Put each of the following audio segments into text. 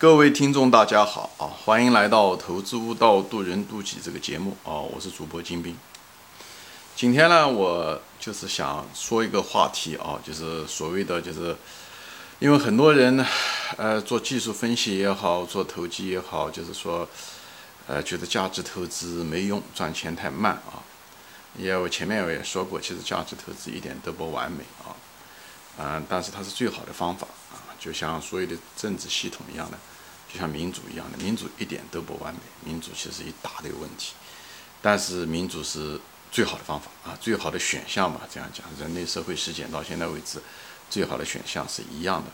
各位听众，大家好啊！欢迎来到《投资悟道，渡人渡己》这个节目啊！我是主播金兵。今天呢，我就是想说一个话题啊，就是所谓的，就是因为很多人呢，呃，做技术分析也好，做投机也好，就是说，呃，觉得价值投资没用，赚钱太慢啊。因为我前面我也说过，其实价值投资一点都不完美啊，嗯，但是它是最好的方法，就像所有的政治系统一样的。就像民主一样的，民主一点都不完美，民主其实一大堆问题，但是民主是最好的方法啊，最好的选项吧。这样讲，人类社会实践到现在为止，最好的选项是一样的。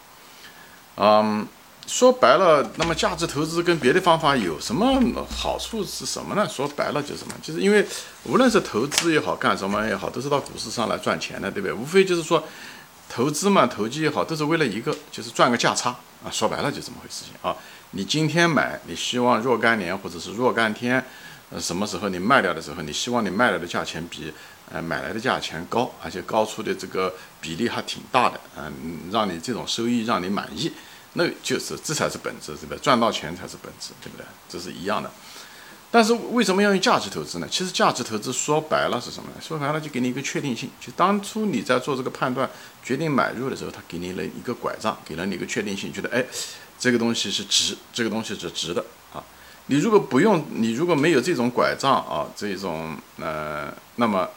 嗯，说白了，那么价值投资跟别的方法有什么好处是什么呢？说白了就是什么，就是因为无论是投资也好，干什么也好，都是到股市上来赚钱的，对不对？无非就是说。投资嘛，投机也好，都是为了一个，就是赚个价差啊。说白了就这么回事情啊。你今天买，你希望若干年或者是若干天，呃，什么时候你卖掉的时候，你希望你卖来的价钱比呃买来的价钱高，而且高出的这个比例还挺大的，嗯，让你这种收益让你满意，那就是这才是本质，对不对？赚到钱才是本质，对不对？这是一样的。但是为什么要用价值投资呢？其实价值投资说白了是什么呢？说白了就给你一个确定性，就当初你在做这个判断、决定买入的时候，他给你了一个拐杖，给了你一个确定性，觉得哎，这个东西是值，这个东西是值的啊。你如果不用，你如果没有这种拐杖啊，这种呃，那么。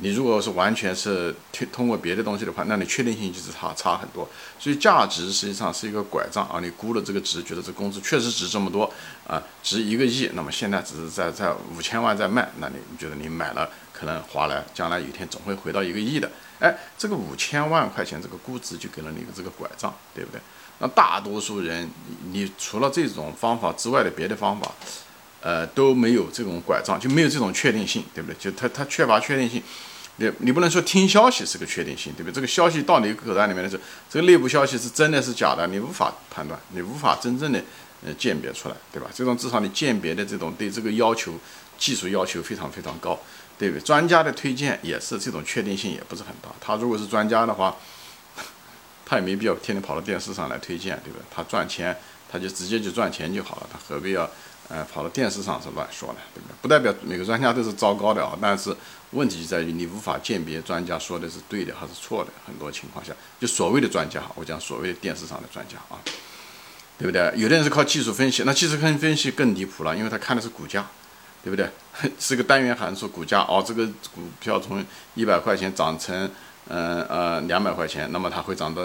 你如果是完全是通通过别的东西的话，那你确定性就是差差很多。所以价值实际上是一个拐杖啊，你估了这个值，觉得这公司确实值这么多啊，值一个亿，那么现在只是在在五千万在卖，那你你觉得你买了可能划来，将来有一天总会回到一个亿的。哎，这个五千万块钱这个估值就给了你这个拐杖，对不对？那大多数人，你除了这种方法之外的别的方法。呃，都没有这种拐杖，就没有这种确定性，对不对？就他他缺乏确定性，你你不能说听消息是个确定性，对不对？这个消息到你口袋里面的时候，这个内部消息是真的是假的，你无法判断，你无法真正的呃鉴别出来，对吧？这种至少你鉴别的这种对这个要求，技术要求非常非常高，对不对？专家的推荐也是这种确定性也不是很大，他如果是专家的话，他也没必要天天跑到电视上来推荐，对吧？他赚钱，他就直接就赚钱就好了，他何必要？呃，跑到电视上是乱说的，对不对？不代表每个专家都是糟糕的啊。但是问题就在于你无法鉴别专家说的是对的还是错的。很多情况下，就所谓的专家，我讲所谓的电视上的专家啊，对不对？有的人是靠技术分析，那技术分分析更离谱了，因为他看的是股价，对不对？是个单元函数股价哦，这个股票从一百块钱涨成嗯呃两百块钱，那么它会涨到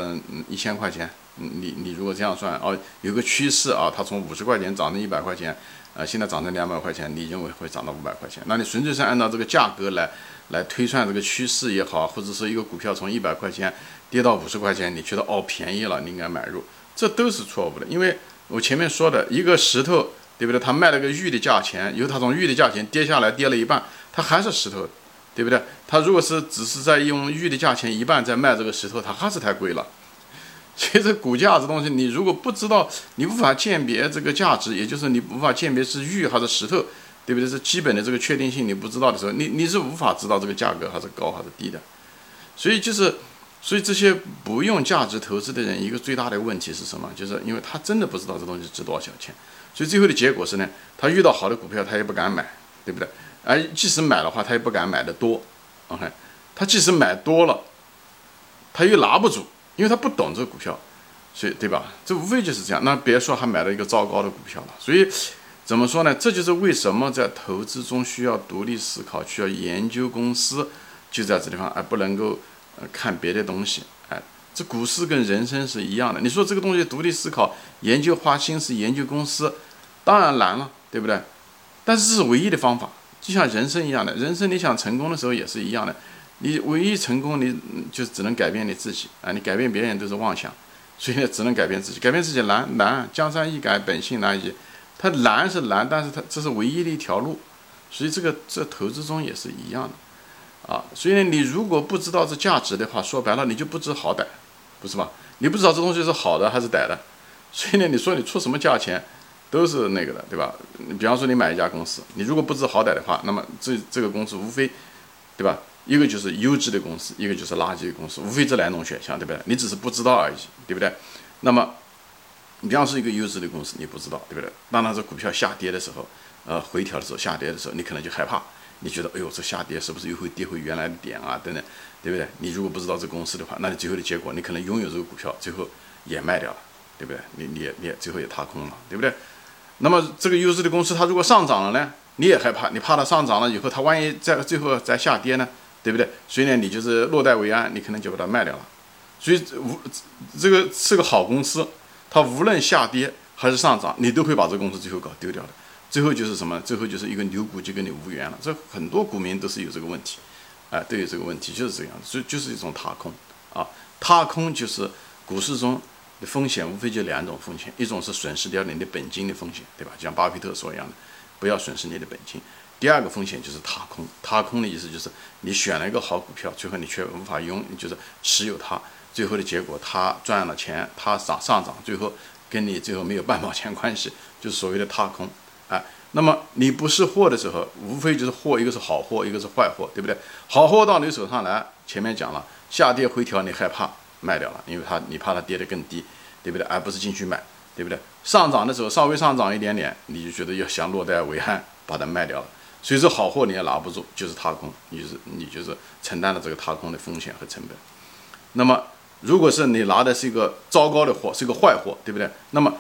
一千块钱。你你如果这样算哦，有个趋势啊，它从五十块钱涨成一百块钱，呃，现在涨成两百块钱，你认为会涨到五百块钱？那你纯粹是按照这个价格来来推算这个趋势也好，或者说一个股票从一百块钱跌到五十块钱，你觉得哦便宜了，你应该买入，这都是错误的。因为我前面说的一个石头，对不对？它卖了个玉的价钱，由它从玉的价钱跌下来跌了一半，它还是石头，对不对？它如果是只是在用玉的价钱一半在卖这个石头，它还是太贵了。其实股价这东西，你如果不知道，你无法鉴别这个价值，也就是你无法鉴别是玉还是石头，对不对？是基本的这个确定性你不知道的时候，你你是无法知道这个价格还是高还是低的。所以就是，所以这些不用价值投资的人，一个最大的问题是什么？就是因为他真的不知道这东西值多少钱。所以最后的结果是呢，他遇到好的股票他也不敢买，对不对？而即使买的话，他也不敢买的多。OK，他即使买多了，他又拿不住。因为他不懂这个股票，所以对吧？这无非就是这样。那别说还买了一个糟糕的股票了。所以怎么说呢？这就是为什么在投资中需要独立思考，需要研究公司，就在这地方，而不能够呃看别的东西。哎，这股市跟人生是一样的。你说这个东西独立思考、研究、花心思研究公司，当然难了，对不对？但是这是唯一的方法，就像人生一样的。人生你想成功的时候也是一样的。你唯一成功，你就只能改变你自己啊！你改变别人都是妄想，所以呢，只能改变自己。改变自己难难，江山易改，本性难移。它难是难，但是它这是唯一的一条路。所以这个这投资中也是一样的啊。所以呢，你如果不知道这价值的话，说白了你就不知好歹，不是吧？你不知道这东西是好的还是歹的，所以呢，你说你出什么价钱都是那个的，对吧？你比方说你买一家公司，你如果不知好歹的话，那么这这个公司无非，对吧？一个就是优质的公司，一个就是垃圾的公司，无非这两种选项，对不对？你只是不知道而已，对不对？那么你比方说一个优质的公司，你不知道，对不对？当它这股票下跌的时候，呃，回调的时候，下跌的时候，你可能就害怕，你觉得，哎呦，这下跌是不是又会跌回原来的点啊？等等，对不对？你如果不知道这公司的话，那你最后的结果，你可能拥有这个股票，最后也卖掉了，对不对？你你也你也最后也踏空了，对不对？那么这个优质的公司，它如果上涨了呢，你也害怕，你怕它上涨了以后，它万一在最后再下跌呢，对不对？所以呢，你就是落袋为安，你可能就把它卖掉了。所以无这个是个好公司，它无论下跌还是上涨，你都会把这个公司最后搞丢掉的。最后就是什么？最后就是一个牛股就跟你无缘了。这很多股民都是有这个问题，哎，都有这个问题，就是这样。所以就是一种踏空啊，踏空就是股市中的。风险无非就两种风险，一种是损失掉你的本金的风险，对吧？就像巴菲特说一样的，不要损失你的本金。第二个风险就是踏空，踏空的意思就是你选了一个好股票，最后你却无法拥，就是持有它，最后的结果它赚了钱，它涨上涨，最后跟你最后没有半毛钱关系，就是所谓的踏空。哎，那么你不是货的时候，无非就是货，一个是好货，一个是坏货，对不对？好货到你手上来，前面讲了，下跌回调你害怕。卖掉了，因为它你怕它跌得更低，对不对？而不是进去买，对不对？上涨的时候稍微上涨一点点，你就觉得要想落袋为安，把它卖掉了。所以说好货你也拿不住，就是踏空，你就是你就是承担了这个踏空的风险和成本。那么如果是你拿的是一个糟糕的货，是一个坏货，对不对？那么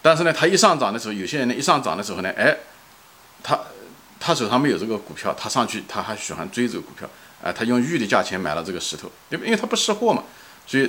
但是呢，它一上涨的时候，有些人呢一上涨的时候呢，哎，他他手上没有这个股票，他上去他还喜欢追这个股票，哎，他用玉的价钱买了这个石头，对不？因为他不识货嘛。所以，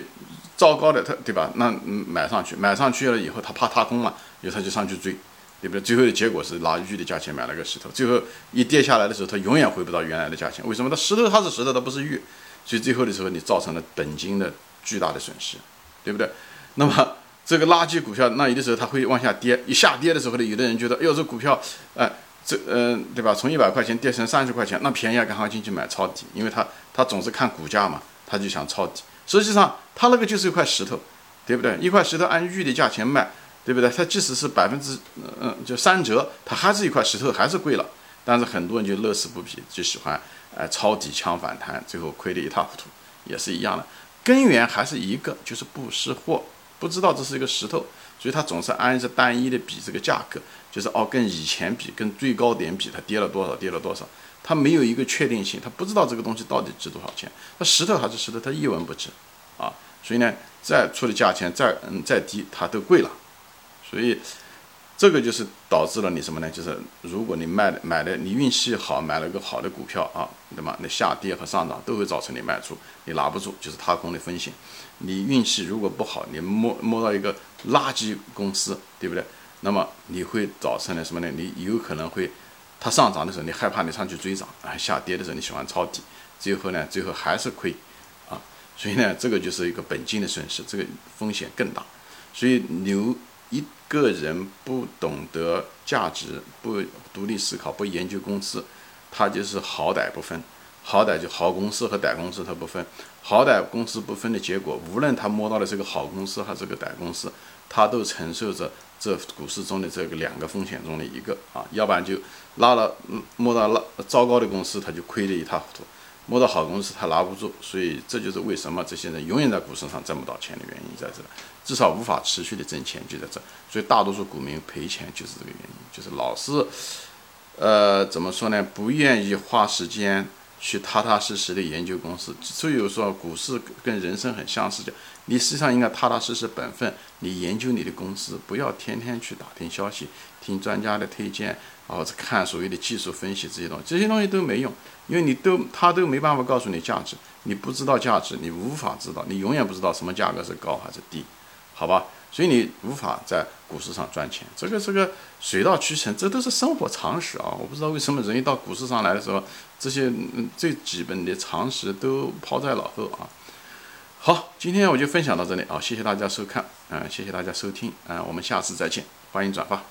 糟糕的他，对吧？那买上去，买上去了以后，他怕踏空嘛，以后他就上去追，对不对？最后的结果是拿玉的价钱买了个石头，最后一跌下来的时候，他永远回不到原来的价钱。为什么？它石头它是石头，它不是玉，所以最后的时候你造成了本金的巨大的损失，对不对？那么 这个垃圾股票，那有的时候它会往下跌，一下跌的时候呢，有的人觉得，哎，这股票，哎，这，嗯，对吧？从一百块钱跌成三十块钱，那便宜啊，赶快进去买抄底，因为他他总是看股价嘛，他就想抄底。实际上，它那个就是一块石头，对不对？一块石头按玉的价钱卖，对不对？它即使是百分之嗯，就三折，它还是一块石头，还是贵了。但是很多人就乐此不疲，就喜欢哎抄底抢反弹，最后亏得一塌糊涂，也是一样的。根源还是一个，就是不识货，不知道这是一个石头，所以他总是按着单一的比这个价格，就是哦跟以前比，跟最高点比，它跌了多少，跌了多少。他没有一个确定性，他不知道这个东西到底值多少钱。那石头还是石头，它一文不值啊。所以呢，再出的价钱再嗯再低，它都贵了。所以这个就是导致了你什么呢？就是如果你卖的买的你运气好，买了个好的股票啊，那么那下跌和上涨都会造成你卖出，你拿不住，就是踏空的风险。你运气如果不好，你摸摸到一个垃圾公司，对不对？那么你会造成了什么呢？你有可能会。它上涨的时候，你害怕你上去追涨啊；下跌的时候，你喜欢抄底，最后呢，最后还是亏啊。所以呢，这个就是一个本金的损失，这个风险更大。所以，牛一个人不懂得价值、不独立思考、不研究公司，他就是好歹不分。好歹就好公司和歹公司，他不分。好歹公司不分的结果，无论他摸到的是个好公司还是个歹公司，他都承受着。这股市中的这个两个风险中的一个啊，要不然就拉了摸到了糟糕的公司，他就亏得一塌糊涂；摸到好公司，他拿不住。所以这就是为什么这些人永远在股市上挣不到钱的原因在这，至少无法持续的挣钱就在这。所以大多数股民赔钱就是这个原因，就是老是呃怎么说呢？不愿意花时间。去踏踏实实的研究公司，所以说股市跟人生很相似，的，你实际上应该踏踏实实本分，你研究你的公司，不要天天去打听消息，听专家的推荐，或者看所谓的技术分析这些东西，这些东西都没用，因为你都他都没办法告诉你价值，你不知道价值，你无法知道，你永远不知道什么价格是高还是低，好吧？所以你无法在股市上赚钱，这个这个水到渠成，这都是生活常识啊！我不知道为什么人一到股市上来的时候，这些最基本的常识都抛在脑后啊。好，今天我就分享到这里啊，谢谢大家收看，嗯，谢谢大家收听，嗯，我们下次再见，欢迎转发。